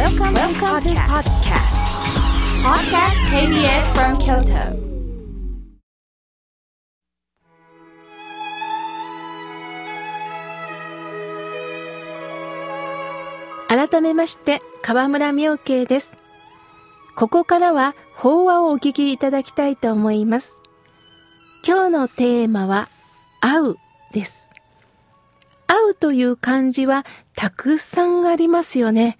Welcome, Welcome to podcast. Podcast KBS from Kyoto. 改めまして河村明慶ですここからは法話をお聞きいただきたいと思います今日のテーマは会うです会うという漢字はたくさんありますよね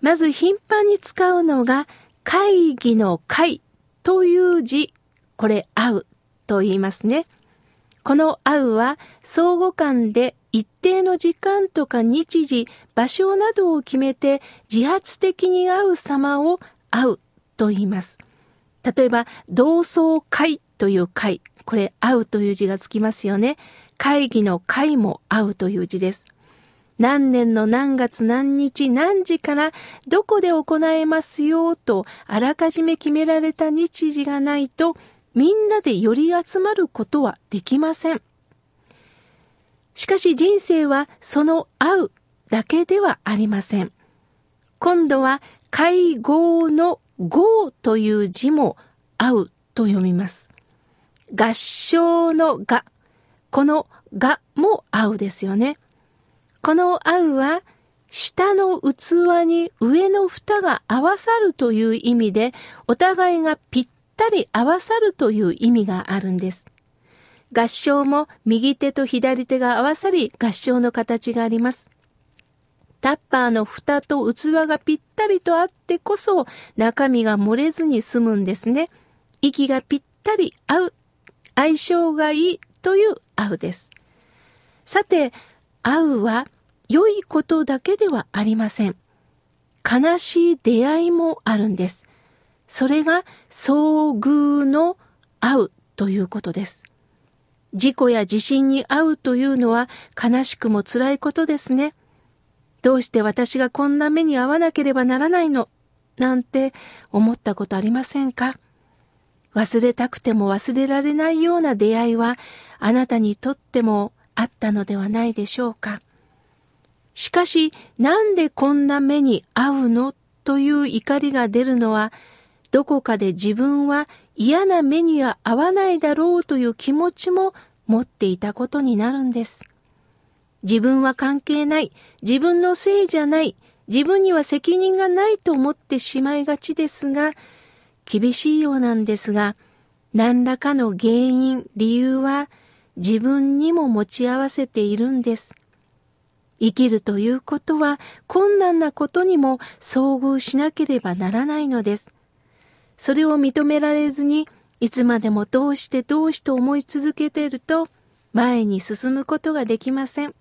まず頻繁に使うのが会議の会という字これ会うと言いますねこの会うは相互間で一定の時間とか日時、場所などを決めて自発的に会う様を会うと言います。例えば、同窓会という会。これ、会うという字がつきますよね。会議の会も会うという字です。何年の何月何日何時からどこで行えますよとあらかじめ決められた日時がないとみんなで寄り集まることはできません。しかし人生はその会うだけではありません。今度は会合の合という字も会うと読みます。合唱のが、このがも会うですよね。この会うは下の器に上の蓋が合わさるという意味でお互いがぴったり合わさるという意味があるんです。合唱も右手と左手が合わさり合唱の形があります。タッパーの蓋と器がぴったりとあってこそ中身が漏れずに済むんですね。息がぴったり合う、相性がいいという合うです。さて、合うは良いことだけではありません。悲しい出会いもあるんです。それが遭遇の合うということです。事故や地震に遭うというのは悲しくも辛いことですね。どうして私がこんな目に遭わなければならないの？なんて思ったことありませんか？忘れたくても忘れられないような出会いはあなたにとってもあったのではないでしょうか。しかしなんでこんな目に遭うのという怒りが出るのはどこかで自分は嫌な目には合わないだろうという気持ちも持っていたことになるんです。自分は関係ない、自分のせいじゃない、自分には責任がないと思ってしまいがちですが、厳しいようなんですが、何らかの原因、理由は自分にも持ち合わせているんです。生きるということは困難なことにも遭遇しなければならないのです。それを認められずに、いつまでもどうしてどうして思い続けていると、前に進むことができません。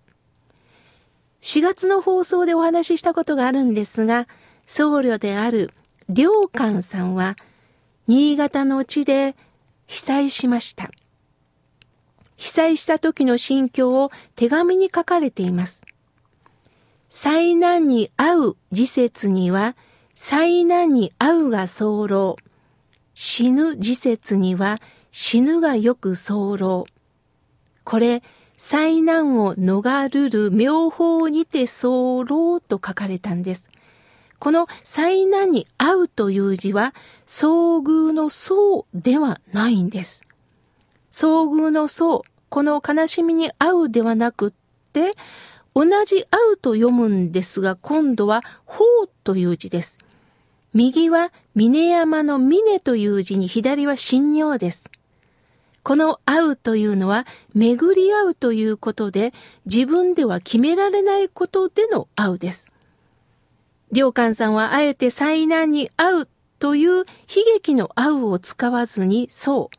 4月の放送でお話ししたことがあるんですが、僧侶である良寛さんは、新潟の地で被災しました。被災した時の心境を手紙に書かれています。災難に遭う時節には、災難に遭うが候。死ぬ時節には死ぬがよく候。これ、災難を逃るる妙法にて候と書かれたんです。この災難に遭うという字は、遭遇の層ではないんです。遭遇の層、この悲しみに遭うではなくって、同じ遭うと読むんですが、今度は法という字です。右は峰山の峰という字に左は神尿です。この会うというのは巡り合うということで自分では決められないことでの会うです。良寛さんはあえて災難に会うという悲劇の会うを使わずにそう。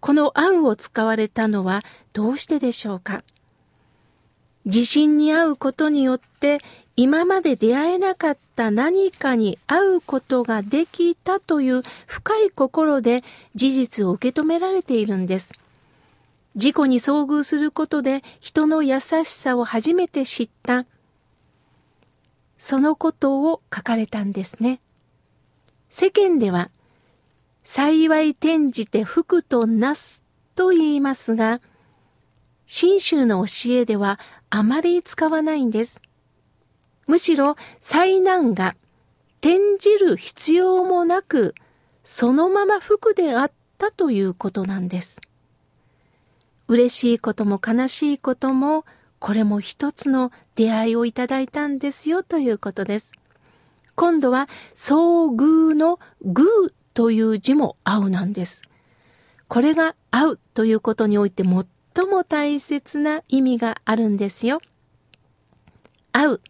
この会うを使われたのはどうしてでしょうか？地震に遭うことによって今まで出会えなかった何かに会うことができたという深い心で事実を受け止められているんです。事故に遭遇することで人の優しさを初めて知った。そのことを書かれたんですね。世間では、幸い転じて福となすと言いますが、信州の教えではあまり使わないんです。むしろ災難が転じる必要もなく、そのまま服であったということなんです。嬉しいことも悲しいことも、これも一つの出会いをいただいたんですよということです。今度は、遭遇の偶という字も合うなんです。これが合うということにおいて最も大切な意味があるんですよ。合う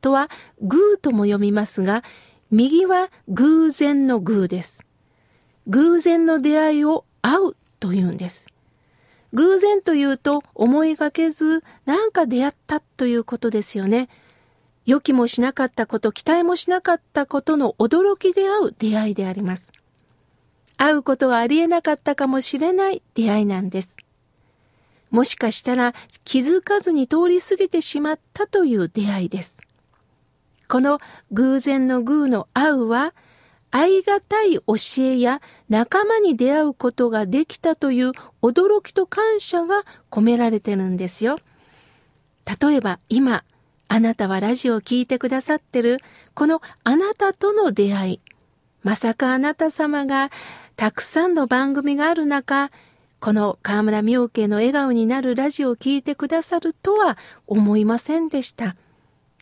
とは偶とも読みますが、右は偶然の偶です。偶然の出会いを会うというんです。偶然というと思いがけずなんか出会ったということですよね。予期もしなかったこと、期待もしなかったことの驚きで会う出会いであります。会うことはありえなかったかもしれない出会いなんです。もしかしたら気づかずに通り過ぎてしまったという出会いです。この偶然の偶の会うは、愛がたい教えや仲間に出会うことができたという驚きと感謝が込められてるんですよ。例えば今、あなたはラジオを聴いてくださってる、このあなたとの出会い。まさかあなた様がたくさんの番組がある中、この河村明慶の笑顔になるラジオを聴いてくださるとは思いませんでした。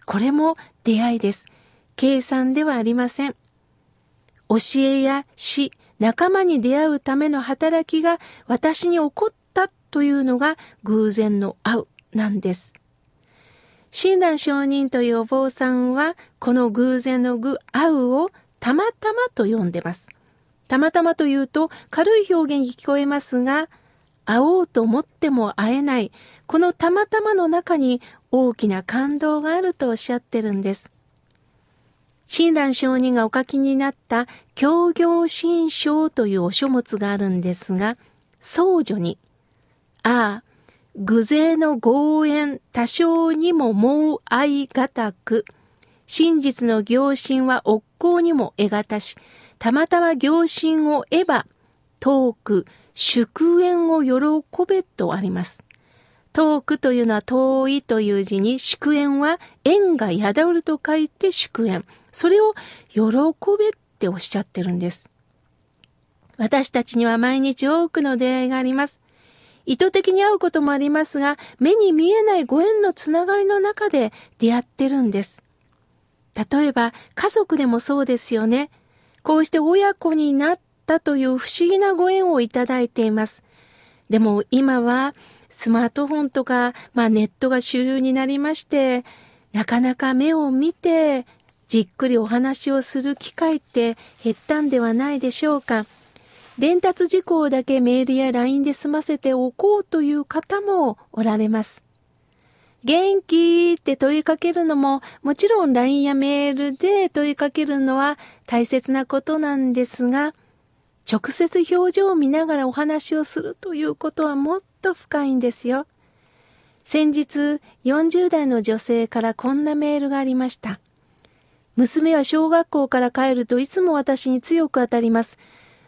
これも出会いです。計算ではありません。教えや死、仲間に出会うための働きが私に起こったというのが偶然の会うなんです。親鸞上人というお坊さんはこの偶然の具会うをたまたまと呼んでます。たまたまというと軽い表現に聞こえますが、会おうと思っても会えない、このたまたまの中に大きな感動があるとおっしゃってるんです。親鸞上人がお書きになった協業新書というお書物があるんですが、僧女に、ああ、偶然の合縁多少にももう愛がたく、真実の行進は行にも得がたし、たまたま行進を得ば、遠く、祝宴を喜べとあります。遠くというのは遠いという字に祝宴は縁が宿ると書いて祝宴。それを喜べっておっしゃってるんです。私たちには毎日多くの出会いがあります。意図的に会うこともありますが、目に見えないご縁のつながりの中で出会ってるんです。例えば、家族でもそうですよね。こうして親子になったという不思議なご縁をいただいています。でも今はスマートフォンとか、まあネットが主流になりまして、なかなか目を見てじっくりお話をする機会って減ったんではないでしょうか。伝達事項だけメールや LINE で済ませておこうという方もおられます。元気って問いかけるのも、もちろん LINE やメールで問いかけるのは大切なことなんですが、直接表情を見ながらお話をするということはもっと深いんですよ。先日、40代の女性からこんなメールがありました。娘は小学校から帰るといつも私に強く当たります。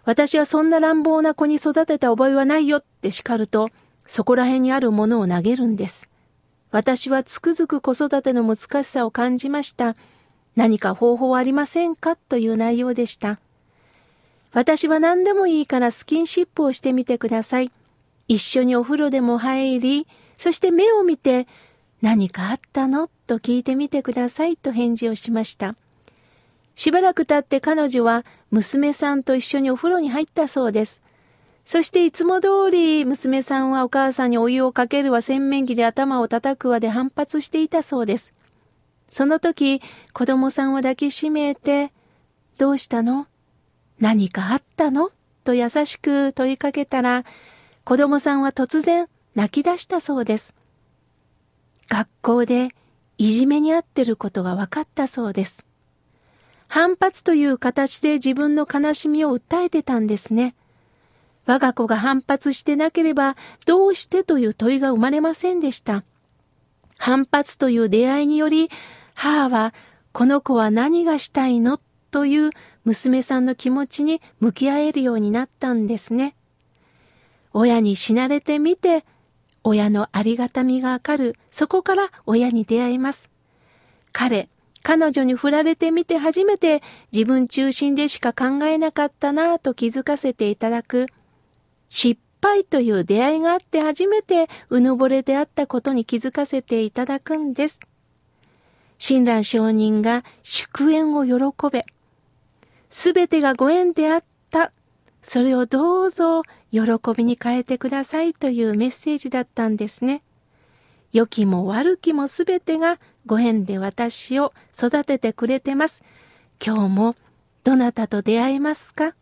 私はそんな乱暴な子に育てた覚えはないよって叱ると、そこら辺にあるものを投げるんです。私はつくづく子育ての難しさを感じました。何か方法ありませんか？という内容でした。私は何でもいいからスキンシップをしてみてください。一緒にお風呂でも入り、そして目を見て、何かあったの？と聞いてみてくださいと返事をしました。しばらく経って彼女は娘さんと一緒にお風呂に入ったそうです。そしていつも通り娘さんはお母さんにお湯をかけるわ洗面器で頭を叩くわで反発していたそうです。その時子供さんを抱きしめて、どうしたの？何かあったの？と優しく問いかけたら、子供さんは突然泣き出したそうです。学校でいじめにあってることが分かったそうです。反発という形で自分の悲しみを訴えてたんですね。我が子が反発してなければどうしてという問いが生まれませんでした。反発という出会いにより母はこの子は何がしたいのという娘さんの気持ちに向き合えるようになったんですね。親に死なれてみて親のありがたみがわかる、そこから親に出会います。彼、彼女に振られてみて初めて自分中心でしか考えなかったなぁと気づかせていただく。失敗という出会いがあって初めてうぬぼれであったことに気づかせていただくんです。親鸞上人が祝宴を喜べ。すべてがご縁であった。それをどうぞ喜びに変えてくださいというメッセージだったんですね。良きも悪きもすべてがご縁で私を育ててくれてます。今日もどなたと出会えますか？